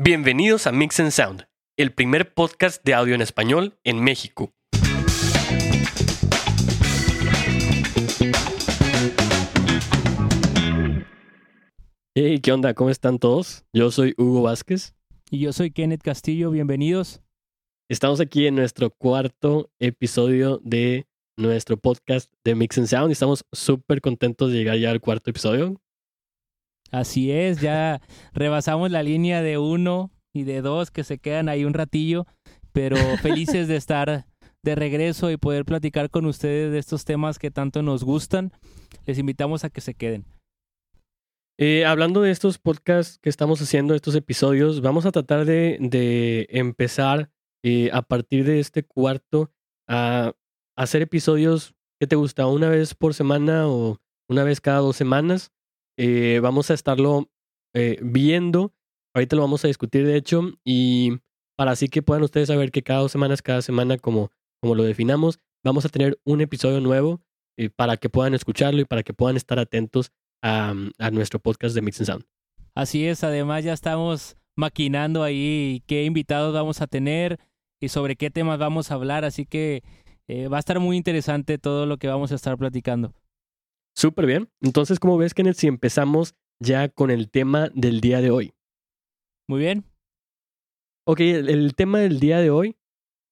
Bienvenidos a Mix and Sound, el primer podcast de audio en español en México. Hey, ¿qué onda? ¿Cómo están todos? Yo soy Hugo Vázquez. Y yo soy Kenneth Castillo, bienvenidos. Estamos aquí en nuestro cuarto episodio de nuestro podcast de Mix and Sound y estamos súper contentos de llegar ya al cuarto episodio. Así es, ya rebasamos la línea de uno y de dos que se quedan ahí un ratillo, pero felices de estar de regreso y poder platicar con ustedes de estos temas que tanto nos gustan. Les invitamos a que se queden. Eh, hablando de estos podcasts que estamos haciendo, estos episodios, vamos a tratar de, empezar eh, a partir de este cuarto a hacer episodios que te gusta una vez por semana o una vez cada dos semanas eh, vamos a estarlo eh, viendo. Ahorita lo vamos a discutir, de hecho, y para así que puedan ustedes saber que cada dos semanas, cada semana, como, como lo definamos, vamos a tener un episodio nuevo eh, para que puedan escucharlo y para que puedan estar atentos a, a nuestro podcast de Mix and Sound. Así es, además ya estamos maquinando ahí qué invitados vamos a tener y sobre qué temas vamos a hablar, así que va a estar muy interesante todo lo que vamos a estar platicando. Súper bien. Entonces, ¿cómo ves, Kenneth, si empezamos ya con el tema del día de hoy? Muy bien. Ok, el, tema del día de hoy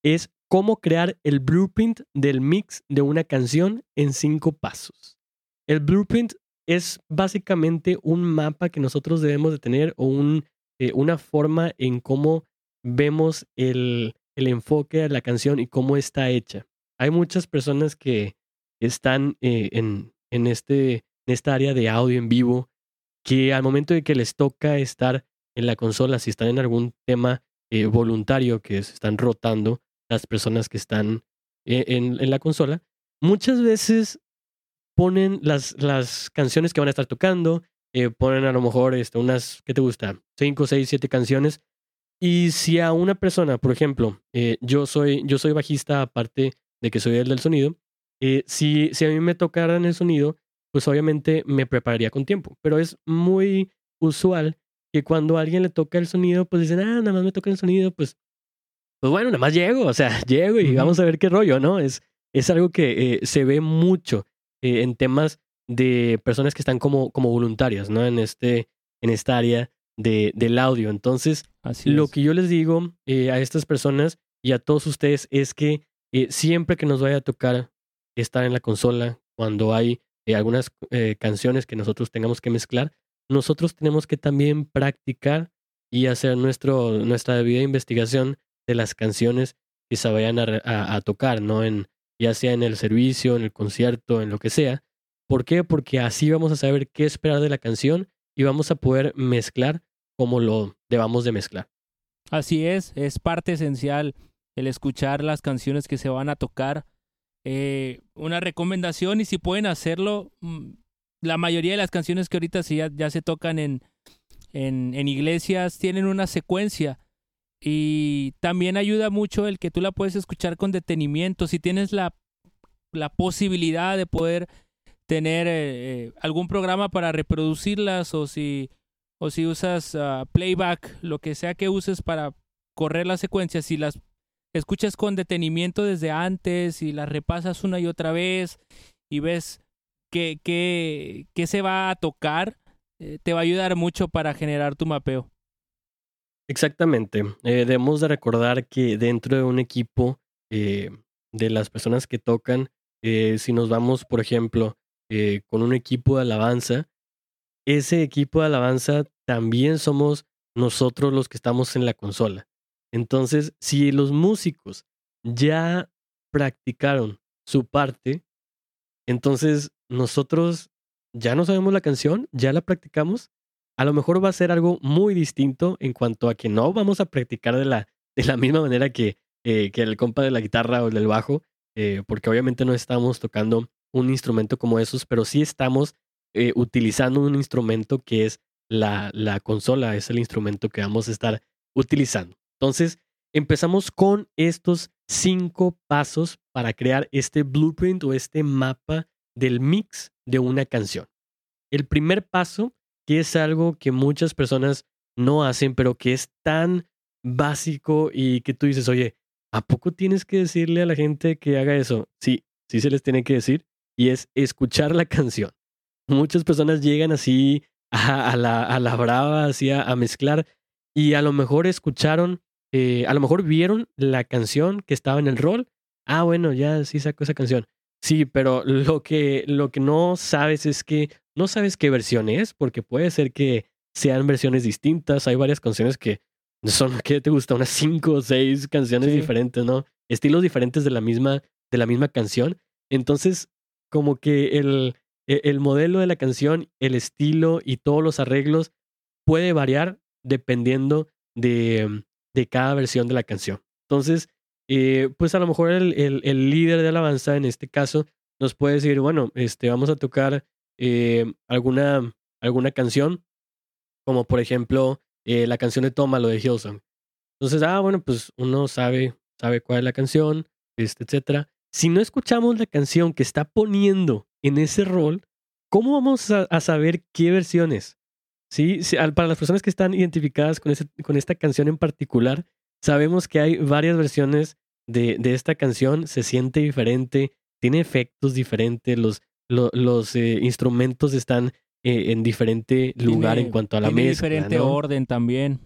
es cómo crear el blueprint del mix de una canción en cinco pasos. El blueprint es básicamente un mapa que nosotros debemos de tener o un, eh, una forma en cómo vemos el, el, enfoque de la canción y cómo está hecha. Hay muchas personas que están eh, en, en, este, esta área de audio en vivo, que al momento de que les toca estar en la consola, si están en algún tema eh, voluntario que se están rotando las personas que están eh, en, en, la consola, muchas veces ponen las, las canciones que van a estar tocando, eh, ponen a lo mejor este, unas, ¿qué te gusta? Cinco, seis, siete canciones. Y si a una persona, por ejemplo, yo, soy, yo soy bajista aparte de que soy el del sonido, eh, si, si a mí me tocaran el sonido, pues obviamente me prepararía con tiempo. Pero es muy usual que cuando a alguien le toca el sonido, pues dicen, ah, nada más me toca el sonido, pues, pues bueno, nada más llego, o sea, llego y vamos a ver qué rollo, ¿no? Es, es algo que eh, se ve mucho eh, en temas de personas que están como, como voluntarias, ¿no? En, este, en esta área de, del audio. Entonces, lo que yo les digo a estas personas y a todos ustedes es que siempre que nos vaya a tocar estar en la consola, cuando hay eh, algunas eh, canciones que nosotros tengamos que mezclar, nosotros tenemos que también practicar y hacer nuestro, nuestra debida investigación de las canciones que se vayan a, tocar, ¿no? En, ya sea en el servicio, en el concierto, en lo que sea. ¿Por qué? Porque así vamos a saber qué esperar de la canción y vamos a poder mezclar como lo debamos de mezclar. Así es, es parte esencial el escuchar las canciones que se van a tocar eh, una recomendación y si pueden hacerlo, mm, la mayoría de las canciones que ahorita ya, ya se tocan en, en, iglesias tienen una secuencia y también ayuda mucho el que tú la puedes escuchar con detenimiento. Si tienes la, la posibilidad de poder tener eh, algún programa para reproducirlas o si, o si usas ah, playback, lo que sea que uses para correr las secuencias, si las escuchas con detenimiento desde antes y las repasas una y otra vez y ves qué, se va a tocar, eh, te va a ayudar mucho para generar tu mapeo. Exactamente. Eh, debemos de recordar que dentro de un equipo eh, de las personas que tocan, si nos vamos, por ejemplo, con un equipo de alabanza, ese equipo de alabanza también somos nosotros los que estamos en la consola. Entonces, si los músicos ya practicaron su parte, entonces nosotros ya no sabemos la canción, ya la practicamos, a lo mejor va a ser algo muy distinto en cuanto a que no vamos a practicar de la, de la misma manera que, eh, que el compa de la guitarra o del bajo, eh, porque obviamente no estamos tocando un instrumento como esos, pero sí estamos eh, utilizando un instrumento que es la, la consola, es el instrumento que vamos a estar utilizando. Entonces, empezamos con estos cinco pasos para crear este blueprint o este mapa del mix de una canción. El primer paso, que es algo que muchas personas no hacen, pero que es tan básico y que tú dices, oye, ¿a poco tienes que decirle a la gente que haga eso? Sí, sí se les tiene que decir y es escuchar la canción. Muchas personas llegan así a, la, a la brava, así a, mezclar y a lo mejor escucharon, eh, a lo mejor vieron la canción que estaba en el rol. Ah, bueno, ya sí sacó esa canción. Sí, pero lo que, lo que no sabes es que no sabes qué versión es, porque puede ser que sean versiones distintas. Hay varias canciones que son, ¿qué te gusta? Unas cinco o seis canciones diferentes, ¿no? Estilos diferentes de la misma, de la misma canción. Entonces, como que el, e, el modelo de la canción, el estilo y todos los arreglos puede variar dependiendo de, de cada versión de la canción. Entonces, eh, pues a lo mejor el, líder de alabanza en este caso nos puede decir, bueno, este, vamos a tocar eh, alguna, alguna canción, como por ejemplo eh, la canción de Toma, lo de Hillsong. Entonces, ah, bueno, pues uno sabe, sabe cuál es la canción, este, etcétera. Si no escuchamos la canción que está poniendo en ese rol, ¿cómo vamos a, saber qué versiones? ¿Sí? Para las personas que están identificadas con, con esta canción en particular, sabemos que hay varias versiones de, de esta canción, se siente diferente, tiene efectos diferentes, los, los, eh, instrumentos están eh, en diferente lugar en cuanto a la tiene mezcla. Tiene diferente orden también.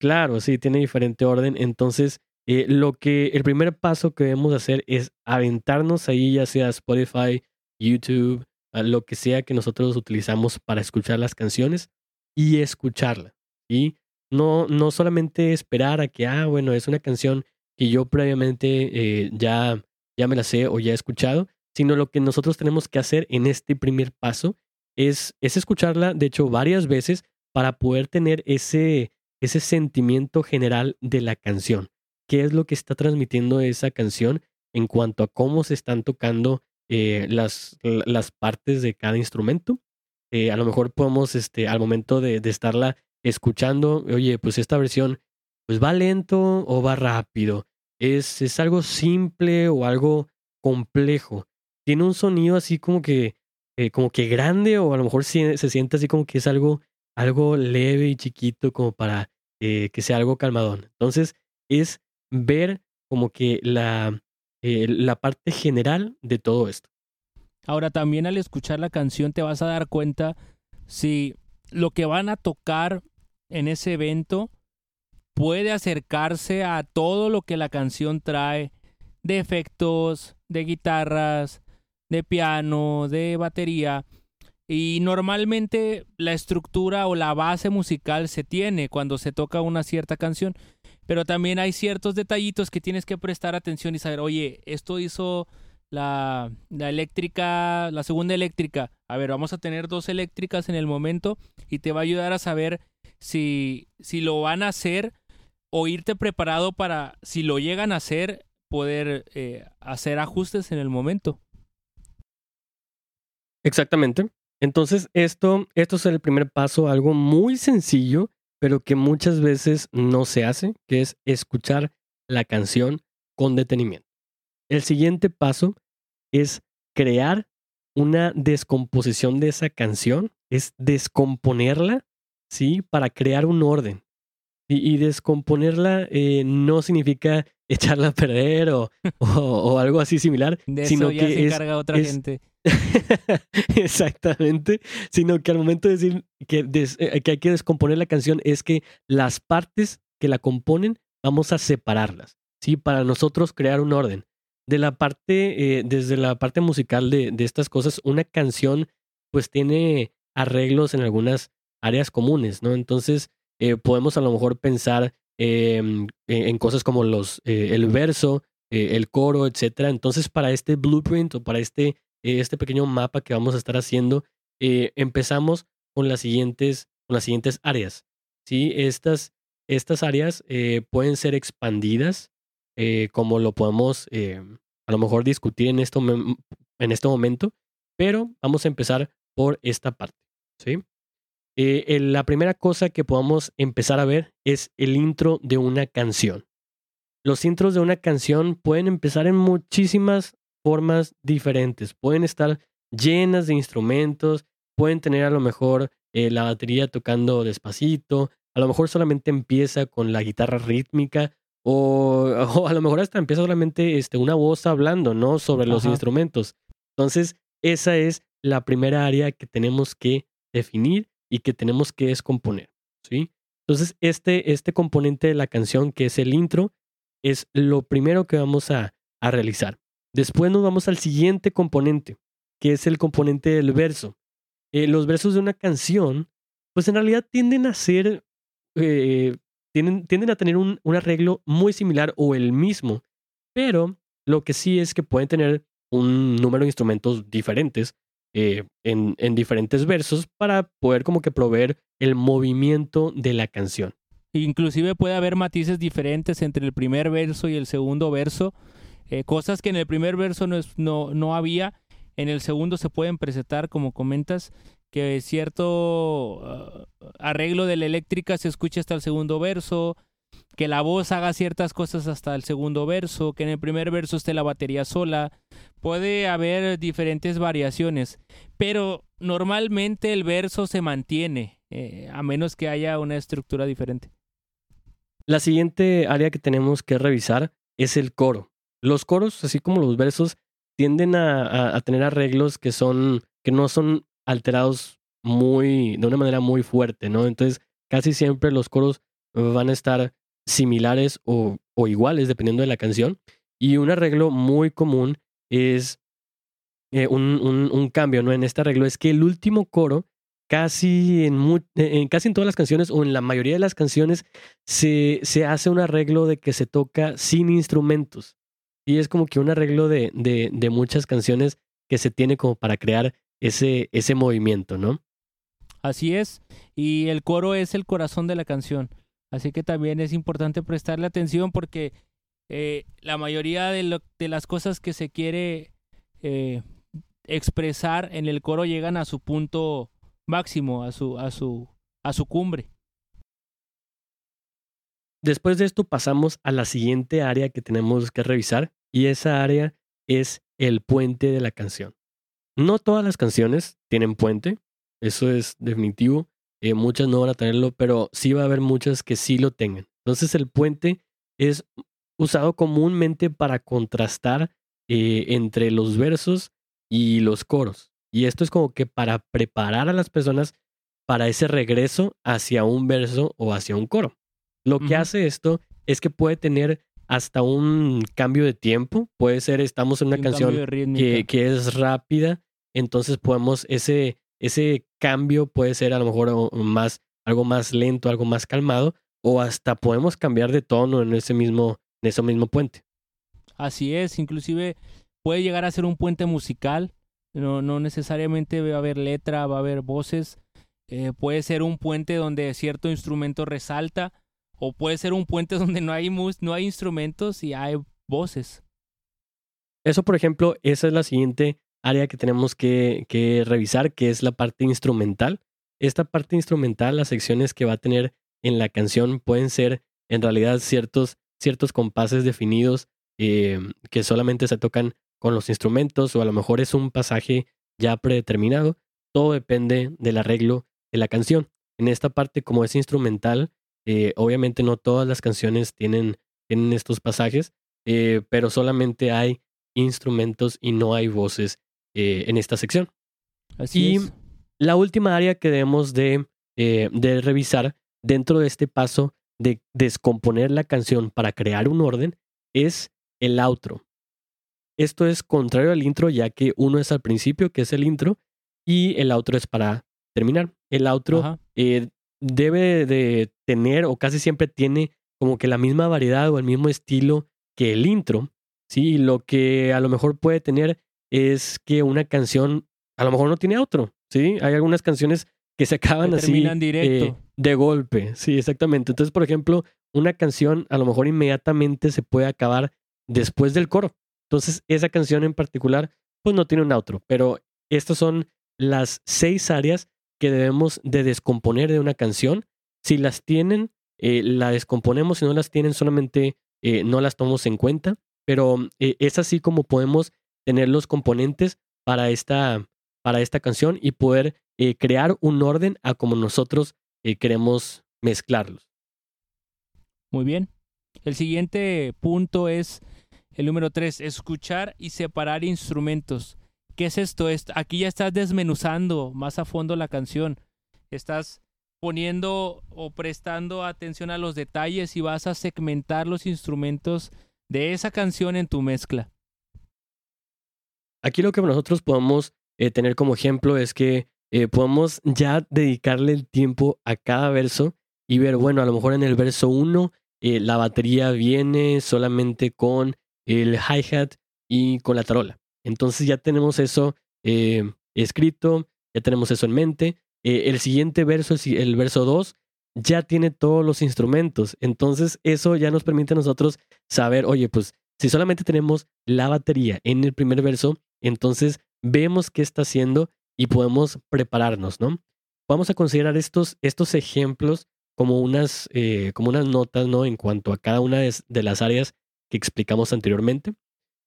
Claro, sí, tiene diferente orden. Entonces, eh, lo que el primer paso que debemos hacer es aventarnos ahí, ya sea Spotify, YouTube, lo que sea que nosotros utilizamos para escuchar las canciones y escucharla. Y no, no solamente esperar a que, ah, bueno, es una canción que yo previamente eh, ya, ya me la sé o ya he escuchado, sino lo que nosotros tenemos que hacer en este primer paso es, es escucharla, de hecho, varias veces para poder tener ese, ese sentimiento general de la canción. ¿Qué es lo que está transmitiendo esa canción en cuanto a cómo se están tocando eh, las, las partes de cada instrumento. Eh, a lo mejor podemos, este, al momento de, estarla escuchando, oye, pues esta versión, pues va lento o va rápido. Es, es algo simple o algo complejo. Tiene un sonido así como que, eh, como que grande o a lo mejor se, se, siente así como que es algo, algo leve y chiquito como para que sea algo calmadón. Entonces es ver como que la, eh, la parte general de todo esto. Ahora también al escuchar la canción te vas a dar cuenta si lo que van a tocar en ese evento puede acercarse a todo lo que la canción trae de efectos, de guitarras, de piano, de batería. Y normalmente la estructura o la base musical se tiene cuando se toca una cierta canción pero también hay ciertos detallitos que tienes que prestar atención y saber, oye, esto hizo la, eléctrica, la segunda eléctrica. A ver, vamos a tener dos eléctricas en el momento y te va a ayudar a saber si, si lo van a hacer o irte preparado para, si lo llegan a hacer, poder eh, hacer ajustes en el momento. Exactamente. Entonces, esto, esto es el primer paso, algo muy sencillo, pero que muchas veces no se hace, que es escuchar la canción con detenimiento. El siguiente paso es crear una descomposición de esa canción, es descomponerla, ¿sí? Para crear un orden. Y, descomponerla eh, no significa echarla a perder o, o, algo así similar, sino ya que se encarga otra gente. Exactamente, sino que al momento de decir que, eh, que hay que descomponer la canción es que las partes que la componen vamos a separarlas, ¿sí? Para nosotros crear un orden. De la parte, eh, desde la parte musical de, de, estas cosas, una canción pues tiene arreglos en algunas áreas comunes, ¿no? Entonces eh, podemos a lo mejor pensar em, en cosas como los, el verso, el coro, etcétera. Entonces para este blueprint o para este este pequeño mapa que vamos a estar haciendo, eh, empezamos con las siguientes, con las siguientes áreas. ¿sí? Estas, estas áreas eh, pueden ser expandidas, eh, como lo podemos a lo mejor discutir en, esto, en este momento, pero vamos a empezar por esta parte. ¿sí? la primera cosa que podamos empezar a ver es el intro de una canción. Los intros de una canción pueden empezar en muchísimas formas diferentes. Pueden estar llenas de instrumentos, pueden tener a lo mejor eh, la batería tocando despacito, a lo mejor solamente empieza con la guitarra rítmica o, o a lo mejor hasta empieza solamente este, una voz hablando, ¿no? Sobre los Ajá. instrumentos. Entonces, esa es la primera área que tenemos que definir y que tenemos que descomponer, ¿sí? Entonces, este, este componente de la canción, que es el intro, es lo primero que vamos a, a realizar. Después nos vamos al siguiente componente, que es el componente del verso. Eh, los versos de una canción, pues en realidad tienden a ser, eh, tienden, tienden a tener un, un arreglo muy similar o el mismo, pero lo que sí es que pueden tener un número de instrumentos diferentes eh, en, en diferentes versos para poder como que proveer el movimiento de la canción. Inclusive puede haber matices diferentes entre el primer verso y el segundo verso. eh, cosas que en el primer verso no, es- no, no había, en el segundo se pueden presentar, como comentas, que cierto ah, arreglo de la eléctrica se escucha hasta el segundo verso, que la voz haga ciertas cosas hasta el segundo verso, que en el primer verso esté la batería sola. Puede haber diferentes variaciones, pero normalmente el verso se mantiene, eh, a menos que haya una estructura diferente. La siguiente área que tenemos que revisar es el coro. Los coros, así como los versos, tienden a, a- a tener arreglos que son, que no son alterados muy, de una manera muy fuerte, ¿no? Entonces, casi siempre los coros van a estar similares o, iguales, dependiendo de la canción. Y un arreglo muy común es eh, un, cambio, ¿no? En este arreglo es que el último coro, casi en, en casi en todas las canciones o en la mayoría de las canciones, se, hace un arreglo de que se toca sin instrumentos. Y es como que un arreglo de muchas canciones que se tiene como para crear ese, ese movimiento, ¿no? Así es, y el coro es el corazón de la canción. Así que también es importante prestarle atención porque eh, la mayoría de, lo- de las cosas que se quiere eh, expresar en el coro llegan a su punto máximo, a su, a su, a su cumbre. Después de esto pasamos a la siguiente área que tenemos que revisar y esa área es el puente de la canción. No todas las canciones tienen puente, eso es definitivo. eh, muchas no van a tenerlo, pero sí va a haber muchas que sí lo tengan. Entonces el puente es usado comúnmente para contrastar eh, entre los versos y los coros. Y esto es como que para preparar a las personas para ese regreso hacia un verso o hacia un coro. Lo que hace esto es que puede tener hasta un cambio de tiempo. Puede ser, estamos en una Un canción que es rápida, entonces podemos, ese, ese cambio puede ser a lo mejor más, algo más lento, algo más calmado, o hasta podemos cambiar de tono en ese mismo, en ese mismo puente. Así es, inclusive puede llegar a ser un puente musical, no, no necesariamente va a haber letra, va a haber voces, eh, puede ser un puente donde cierto instrumento resalta, o puede ser un puente donde no hay, mus- no hay instrumentos y hay voces. Eso, por ejemplo, esa es la siguiente área que tenemos que, revisar, que es la parte instrumental. Esta parte instrumental, las secciones que va a tener en la canción pueden ser en realidad ciertos, ciertos compases definidos eh, que solamente se tocan con los instrumentos o a lo mejor es un pasaje ya predeterminado. Todo depende del arreglo de la canción. En esta parte, como es instrumental, eh, obviamente no todas las canciones tienen, tienen estos pasajes, eh, pero solamente hay instrumentos y no hay voces eh, en esta sección. Así Y- es. La última área que debemos de, eh, de revisar dentro de este paso de descomponer la canción para crear un orden es el outro. Esto es contrario al intro, ya que uno es al principio, que es el intro, y el outro es para terminar. El outro eh, debe de tener, o casi siempre tiene, como que la misma variedad o el mismo estilo que el intro. Sí, lo que a lo mejor puede tener es que una canción a lo mejor no tiene outro. Sí, hay algunas canciones que se acaban Que así terminan directo. eh, de golpe. Sí, exactamente. Entonces, por ejemplo, una canción a lo mejor inmediatamente se puede acabar después del coro. Entonces, esa canción en particular, pues no tiene un outro. Pero estas son las seis áreas que debemos de descomponer de una canción. Si las tienen, eh, la descomponemos. Si no las tienen, solamente eh, no las tomamos en cuenta. Pero eh, es así como podemos tener los componentes para esta, para esta canción y poder eh, crear un orden a como nosotros eh, queremos mezclarlos. Muy bien. El siguiente punto es el número tres, escuchar y separar instrumentos. ¿Qué es esto? Aquí ya estás desmenuzando más a fondo la canción. Estás poniendo o prestando atención a los detalles y vas a segmentar los instrumentos de esa canción en tu mezcla. Aquí lo que nosotros podemos eh, tener como ejemplo es que eh, podemos ya dedicarle el tiempo a cada verso y ver, bueno, a lo mejor en el verso 1 eh, la batería viene solamente con el hi-hat y con la tarola. Entonces ya tenemos eso escrito, ya tenemos eso en mente. el siguiente verso, el verso 2, ya tiene todos los instrumentos. Entonces eso ya nos permite a nosotros saber, oye, pues si solamente tenemos la batería en el primer verso, entonces vemos qué está haciendo y podemos prepararnos, ¿no? Vamos a considerar estos, estos ejemplos como unas, eh, como unas notas, ¿no? En cuanto a cada una de, las áreas que explicamos anteriormente.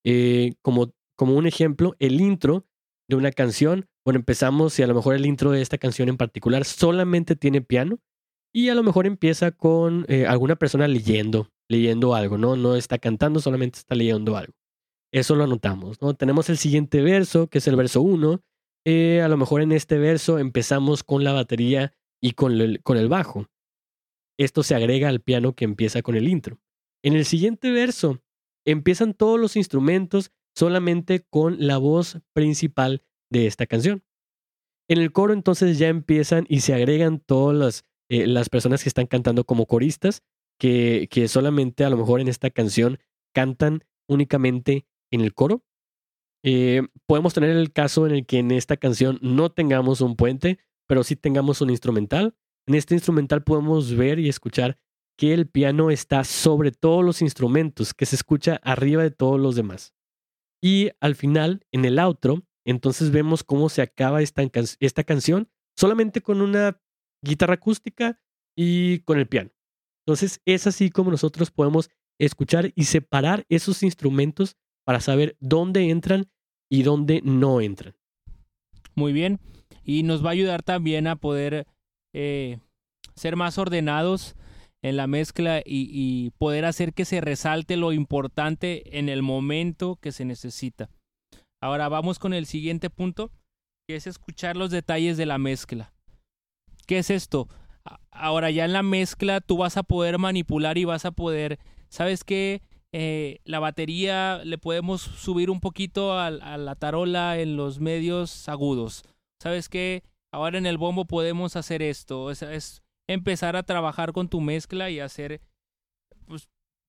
Eh, como, como un ejemplo, el intro de una canción. Bueno, empezamos y a lo mejor el intro de esta canción en particular solamente tiene piano y a lo mejor empieza con eh, alguna persona leyendo, leyendo algo, ¿no? No está cantando, solamente está leyendo algo. Eso lo anotamos, ¿no? Tenemos el siguiente verso, que es el verso 1. Eh, a lo mejor en este verso empezamos con la batería y con el, con el bajo. Esto se agrega al piano que empieza con el intro. En el siguiente verso empiezan todos los instrumentos solamente con la voz principal de esta canción. En el coro entonces ya empiezan y se agregan todas las, eh, las personas que están cantando como coristas, que, solamente a lo mejor en esta canción cantan únicamente en el coro. Eh, podemos tener el caso en el que en esta canción no tengamos un puente, pero sí tengamos un instrumental. En este instrumental podemos ver y escuchar que el piano está sobre todos los instrumentos, que se escucha arriba de todos los demás. Y al final, en el outro, entonces vemos cómo se acaba esta canción solamente con una guitarra acústica y con el piano. Entonces es así como nosotros podemos escuchar y separar esos instrumentos para saber dónde entran y dónde no entran. Muy bien. Y nos va a ayudar también a poder eh, ser más ordenados en la mezcla y, y, poder hacer que se resalte lo importante en el momento que se necesita. Ahora vamos con el siguiente punto, que es escuchar los detalles de la mezcla. ¿Qué es esto? Ahora ya en la mezcla tú vas a poder manipular y vas a poder, ¿sabes qué? Eh, la batería le podemos subir un poquito a, la tarola en los medios agudos. ¿Sabes qué? Ahora en el bombo podemos hacer esto. Es, empezar a trabajar con tu mezcla y hacer, pues,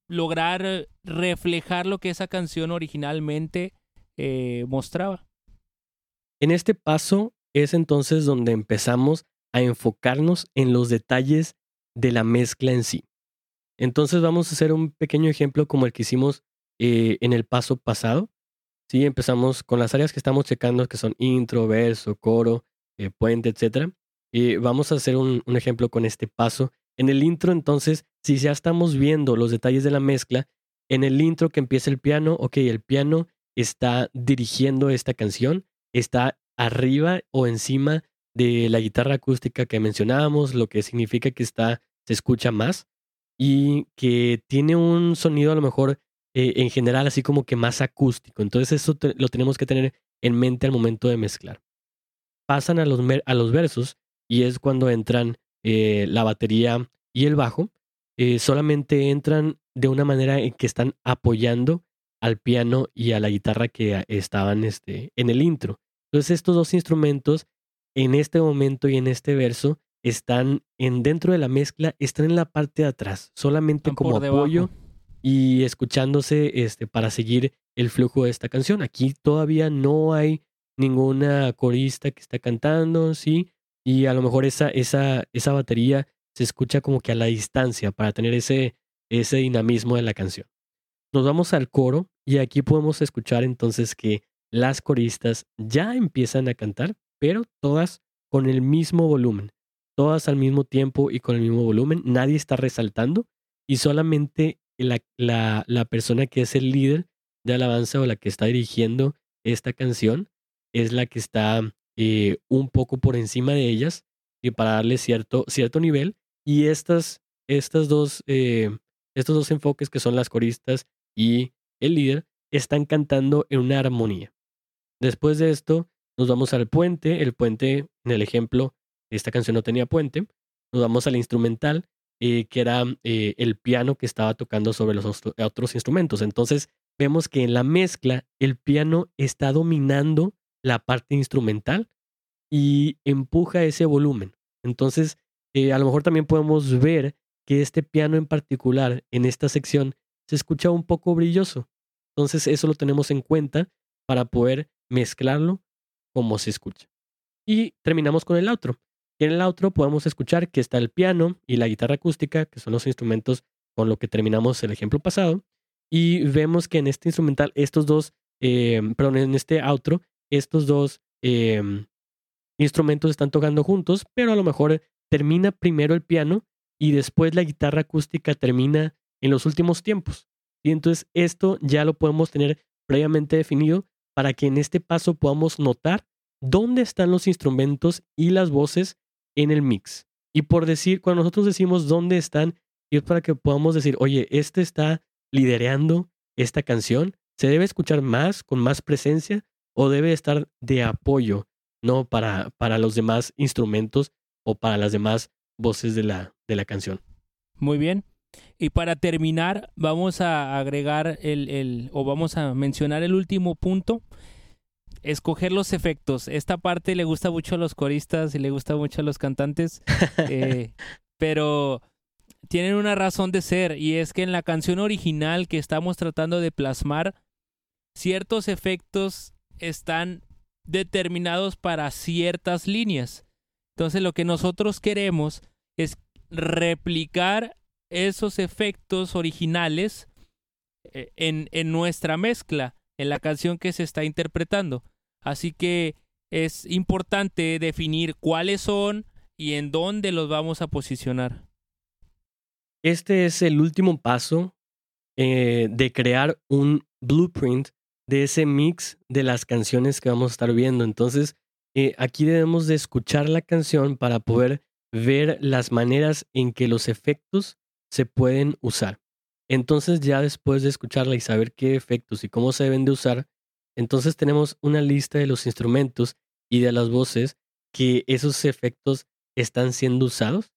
lograr reflejar lo que esa canción originalmente eh, mostraba. En este paso es entonces donde empezamos a enfocarnos en los detalles de la mezcla en sí. Entonces vamos a hacer un pequeño ejemplo como el que hicimos eh, en el paso pasado. Sí, empezamos con las áreas que estamos checando, que son intro, verso, coro, eh, puente, etc. Y vamos a hacer un, un ejemplo con este paso. En el intro, entonces, si ya estamos viendo los detalles de la mezcla, en el intro que empieza el piano, ok, el piano está dirigiendo esta canción, está arriba o encima de la guitarra acústica que mencionábamos, lo que significa que está, se escucha más y que tiene un sonido a lo mejor eh, en general así como que más acústico. Entonces eso lo tenemos que tener en mente al momento de mezclar. Pasan a los, a los versos y es cuando entran eh, la batería y el bajo. Eh, solamente entran de una manera en que están apoyando al piano y a la guitarra que estaban este, en el intro. Entonces estos dos instrumentos en este momento y en este verso están en dentro de la mezcla, están en la parte de atrás, solamente como apoyo y escuchándose este, para seguir el flujo de esta canción. Aquí todavía no hay ninguna corista que está cantando, ¿sí? Y a lo mejor esa, esa, esa batería se escucha como que a la distancia para tener ese, ese dinamismo de la canción. Nos vamos al coro y aquí podemos escuchar entonces que las coristas ya empiezan a cantar, pero todas con el mismo volumen todas al mismo tiempo y con el mismo volumen, nadie está resaltando y solamente la, la, persona que es el líder de alabanza o la que está dirigiendo esta canción es la que está eh, un poco por encima de ellas y para darle cierto, cierto nivel Y estas, estas dos, eh, estos dos enfoques que son las coristas y el líder están cantando en una armonía. Después de esto, nos vamos al puente. El puente, en el ejemplo, esta canción no tenía puente. Nos vamos al instrumental, eh, que era eh, el piano que estaba tocando sobre los otros instrumentos. Entonces, vemos que en la mezcla, el piano está dominando la parte instrumental y empuja ese volumen. Entonces, eh, a lo mejor también podemos ver que este piano en particular, en esta sección, se escucha un poco brilloso. Entonces, eso lo tenemos en cuenta para poder mezclarlo como se escucha. Y terminamos con el outro. Y en el outro podemos escuchar que está el piano y la guitarra acústica, que son los instrumentos con lo que terminamos el ejemplo pasado. Y vemos que en este instrumental, estos dos, eh, perdón, en este outro, estos dos eh, instrumentos están tocando juntos, pero a lo mejor termina primero el piano y después la guitarra acústica termina en los últimos tiempos. Y entonces esto ya lo podemos tener previamente definido para que en este paso podamos notar dónde están los instrumentos y las voces en el mix. Y por decir, cuando nosotros decimos dónde están, es para que podamos decir, oye, este está lidereando esta canción, se debe escuchar más, con más presencia, o debe estar de apoyo, ¿no? Para, para los demás instrumentos o para las demás voces de la, de la canción. Muy bien. Y para terminar, vamos a agregar el, el, o vamos a mencionar el último punto, escoger los efectos. Esta parte le gusta mucho a los coristas y le gusta mucho a los cantantes, eh, pero tienen una razón de ser y es que en la canción original que estamos tratando de plasmar, ciertos efectos están determinados para ciertas líneas. Entonces lo que nosotros queremos es replicar esos efectos originales eh, en, en nuestra mezcla, en la canción que se está interpretando. Así que es importante definir cuáles son y en dónde los vamos a posicionar. Este es el último paso eh, de crear un blueprint de ese mix de las canciones que vamos a estar viendo. Entonces, eh, aquí debemos de escuchar la canción para poder ver las maneras en que los efectos se pueden usar. Entonces ya después de escucharla y saber qué efectos y cómo se deben de usar, entonces tenemos una lista de los instrumentos y de las voces que esos efectos están siendo usados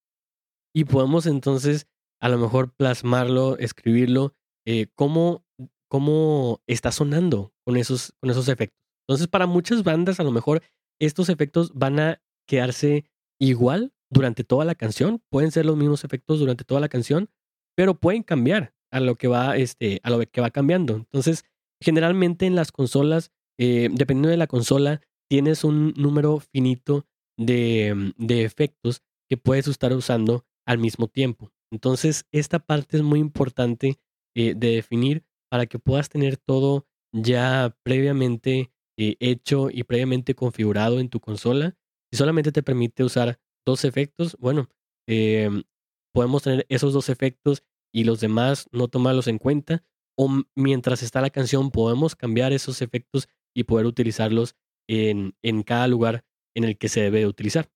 y podemos entonces a lo mejor plasmarlo, escribirlo, eh, cómo, cómo está sonando con esos, con esos efectos. Entonces para muchas bandas a lo mejor estos efectos van a quedarse igual durante toda la canción. Pueden ser los mismos efectos durante toda la canción, pero pueden cambiar a lo que va, este, a lo que va cambiando. Entonces, generalmente en las consolas, eh, dependiendo de la consola, tienes un número finito de, de efectos que puedes estar usando al mismo tiempo. Entonces, esta parte es muy importante eh, de definir para que puedas tener todo ya previamente eh, hecho y previamente configurado en tu consola. Si solamente te permite usar dos efectos, bueno, em, podemos tener esos dos efectos y los demás no tomarlos en cuenta. O mientras está la canción, podemos cambiar esos efectos y poder utilizarlos en, en cada lugar en el que se debe utilizar.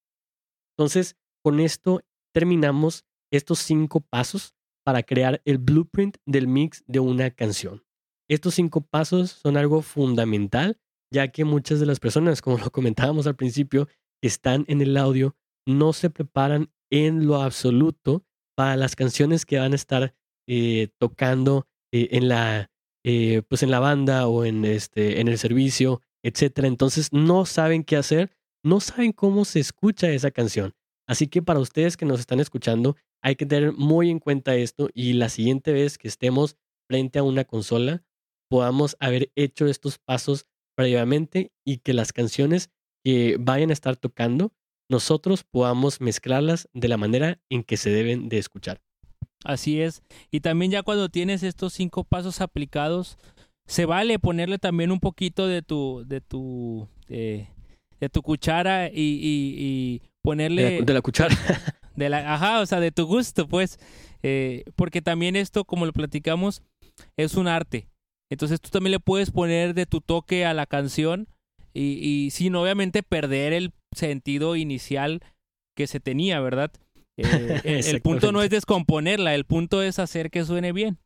Entonces, con esto terminamos estos cinco pasos para crear el blueprint del mix de una canción. Estos cinco pasos son algo fundamental, ya que muchas de las personas, como lo comentábamos al principio, están en el audio no se preparan en lo absoluto para las canciones que van a estar eh, tocando eh, en la eh, pues en la banda o en este en el servicio etcétera. Entonces no saben qué hacer no saben cómo se escucha esa canción. Así que para ustedes que nos están escuchando hay que tener muy en cuenta esto y la siguiente vez que estemos frente a una consola podamos haber hecho estos pasos previamente y que las canciones que vayan a estar tocando nosotros podamos mezclarlas de la manera en que se deben de escuchar. Así es. Y también ya cuando tienes estos cinco pasos aplicados, se vale ponerle también un poquito de tu, de tu, de, tu cuchara y, y, ponerle... De la, cuchara. De la, ajá, o sea, de tu gusto, pues. Eh, porque también esto, como lo platicamos, es un arte. Entonces tú también le puedes poner de tu toque a la canción y, y sin obviamente perder el sentido inicial que se tenía, ¿verdad? Eh, el punto no es descomponerla, el punto es hacer que suene bien.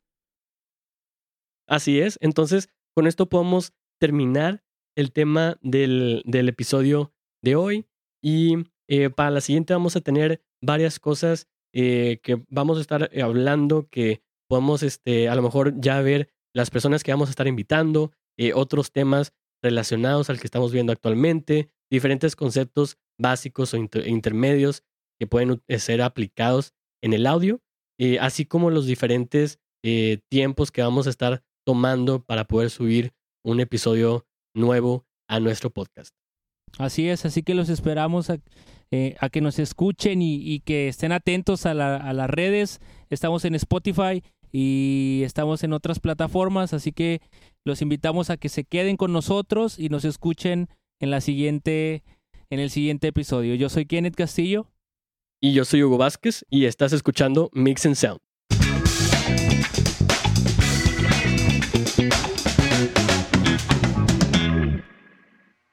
Así es. Entonces, con esto podemos terminar el tema del, del episodio de hoy. Y eh, para la siguiente vamos a tener varias cosas eh, que vamos a estar hablando, que podemos este, a lo mejor ya ver las personas que vamos a estar invitando, otros temas relacionados al que estamos viendo actualmente, diferentes conceptos básicos o intermedios que pueden ser aplicados en el audio, así como los diferentes tiempos que vamos a estar tomando para poder subir un episodio nuevo a nuestro podcast. Así es, así que los esperamos a, eh, que nos escuchen y, que estén atentos a, las redes. Estamos en Spotify y estamos en otras plataformas, así que los invitamos a que se queden con nosotros y nos escuchen en la siguiente en el siguiente episodio. Yo soy Kenneth Castillo y yo soy Hugo Vázquez y estás escuchando Mix and Sound.